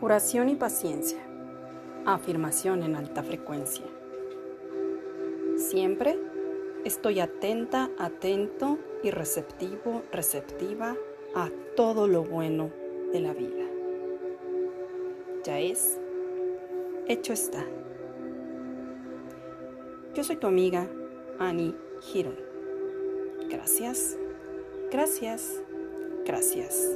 Curación y paciencia. Afirmación en alta frecuencia. Siempre estoy atenta, atento y receptivo, receptiva a todo lo bueno de la vida. Ya es, hecho está. Yo soy tu amiga Annie Giron. Gracias, gracias, gracias.